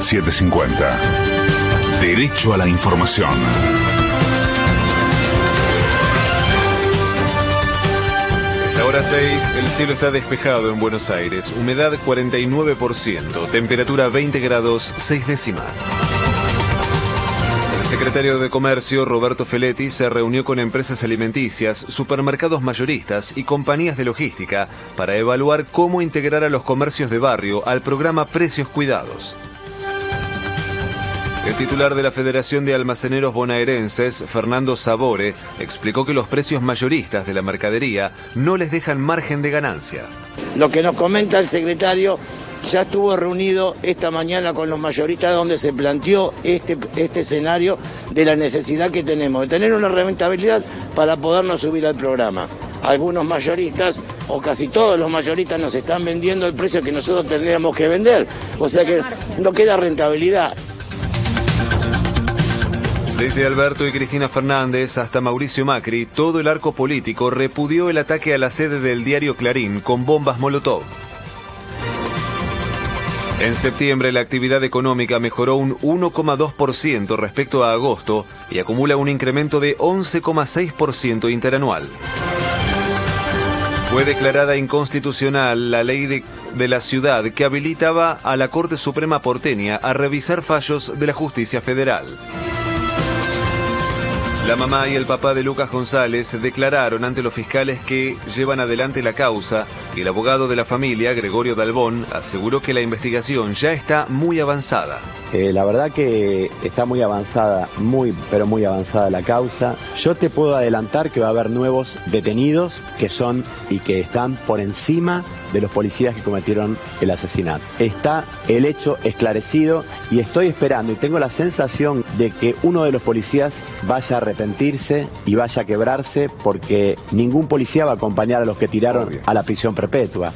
750. Derecho a la información. La hora 6, el cielo está despejado en Buenos Aires, humedad 49%, temperatura 20 grados 6 décimas. El secretario de Comercio, Roberto Feletti, se reunió con empresas alimenticias, supermercados mayoristas y compañías de logística para evaluar cómo integrar a los comercios de barrio al programa Precios Cuidados. El titular de la Federación de Almaceneros Bonaerenses, Fernando Sabore, explicó que los precios mayoristas de la mercadería no les dejan margen de ganancia. Lo que nos comenta el secretario ya estuvo reunido esta mañana con los mayoristas donde se planteó este, este escenario de la necesidad que tenemos de tener una rentabilidad para podernos subir al programa. Algunos mayoristas o casi todos los mayoristas nos están vendiendo el precio que nosotros tendríamos que vender. O sea que no queda rentabilidad. Desde Alberto y Cristina Fernández hasta Mauricio Macri, todo el arco político repudió el ataque a la sede del diario Clarín con bombas Molotov. En septiembre la actividad económica mejoró un 1,2% respecto a agosto y acumula un incremento de 11,6% interanual. Fue declarada inconstitucional la ley de, de, la ciudad que habilitaba a la Corte Suprema porteña a revisar fallos de la justicia federal. La mamá y el papá de Lucas González declararon ante los fiscales que llevan adelante la causa y el abogado de la familia, Gregorio Dalbón, aseguró que la investigación ya está muy avanzada. Eh, la verdad que está muy avanzada, muy, pero muy avanzada la causa. Yo te puedo adelantar que va a haber nuevos detenidos que son y que están por encima de los policías que cometieron el asesinato. Está el hecho esclarecido y estoy esperando y tengo la sensación de que uno de los policías vaya a arrepentirse y vaya a quebrarse porque ningún policía va a acompañar a los que tiraron Obvio. a la prisión perpetua.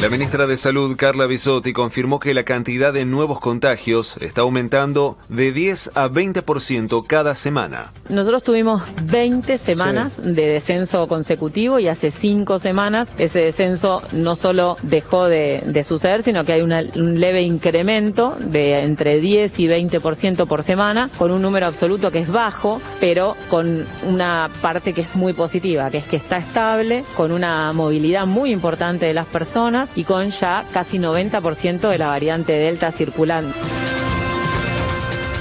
La ministra de Salud, Carla Bisotti, confirmó que la cantidad de nuevos contagios está aumentando de 10 a 20% cada semana. Nosotros tuvimos 20 semanas sí. de descenso consecutivo y hace 5 semanas ese descenso no solo dejó de, de suceder, sino que hay una, un leve incremento de entre 10 y 20% por semana, con un número absoluto que es bajo, pero con una parte que es muy positiva, que es que está estable, con una movilidad muy importante de las personas y con ya casi 90% de la variante Delta circulando.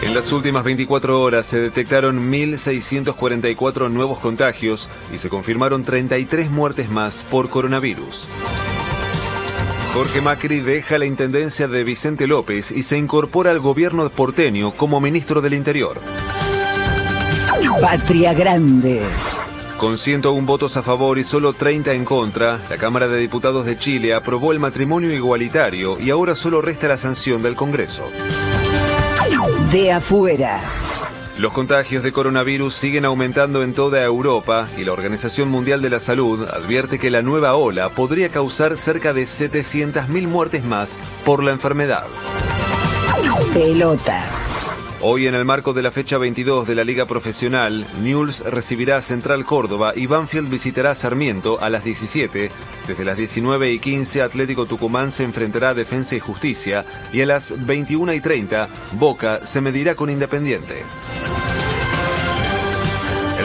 En las últimas 24 horas se detectaron 1.644 nuevos contagios y se confirmaron 33 muertes más por coronavirus. Jorge Macri deja la intendencia de Vicente López y se incorpora al gobierno porteño como ministro del Interior. Patria Grande. Con 101 votos a favor y solo 30 en contra, la Cámara de Diputados de Chile aprobó el matrimonio igualitario y ahora solo resta la sanción del Congreso. De afuera. Los contagios de coronavirus siguen aumentando en toda Europa y la Organización Mundial de la Salud advierte que la nueva ola podría causar cerca de 700.000 muertes más por la enfermedad. Pelota. Hoy en el marco de la fecha 22 de la Liga Profesional, Newell's recibirá a Central Córdoba y Banfield visitará Sarmiento a las 17. Desde las 19 y 15 Atlético Tucumán se enfrentará a Defensa y Justicia y a las 21 y 30 Boca se medirá con Independiente.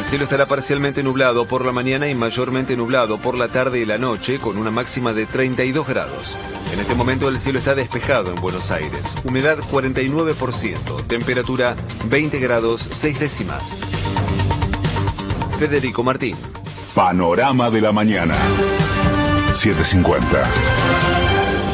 El cielo estará parcialmente nublado por la mañana y mayormente nublado por la tarde y la noche con una máxima de 32 grados. En este momento el cielo está despejado en Buenos Aires. Humedad 49%, temperatura 20 grados 6 décimas. Federico Martín. Panorama de la mañana. 750.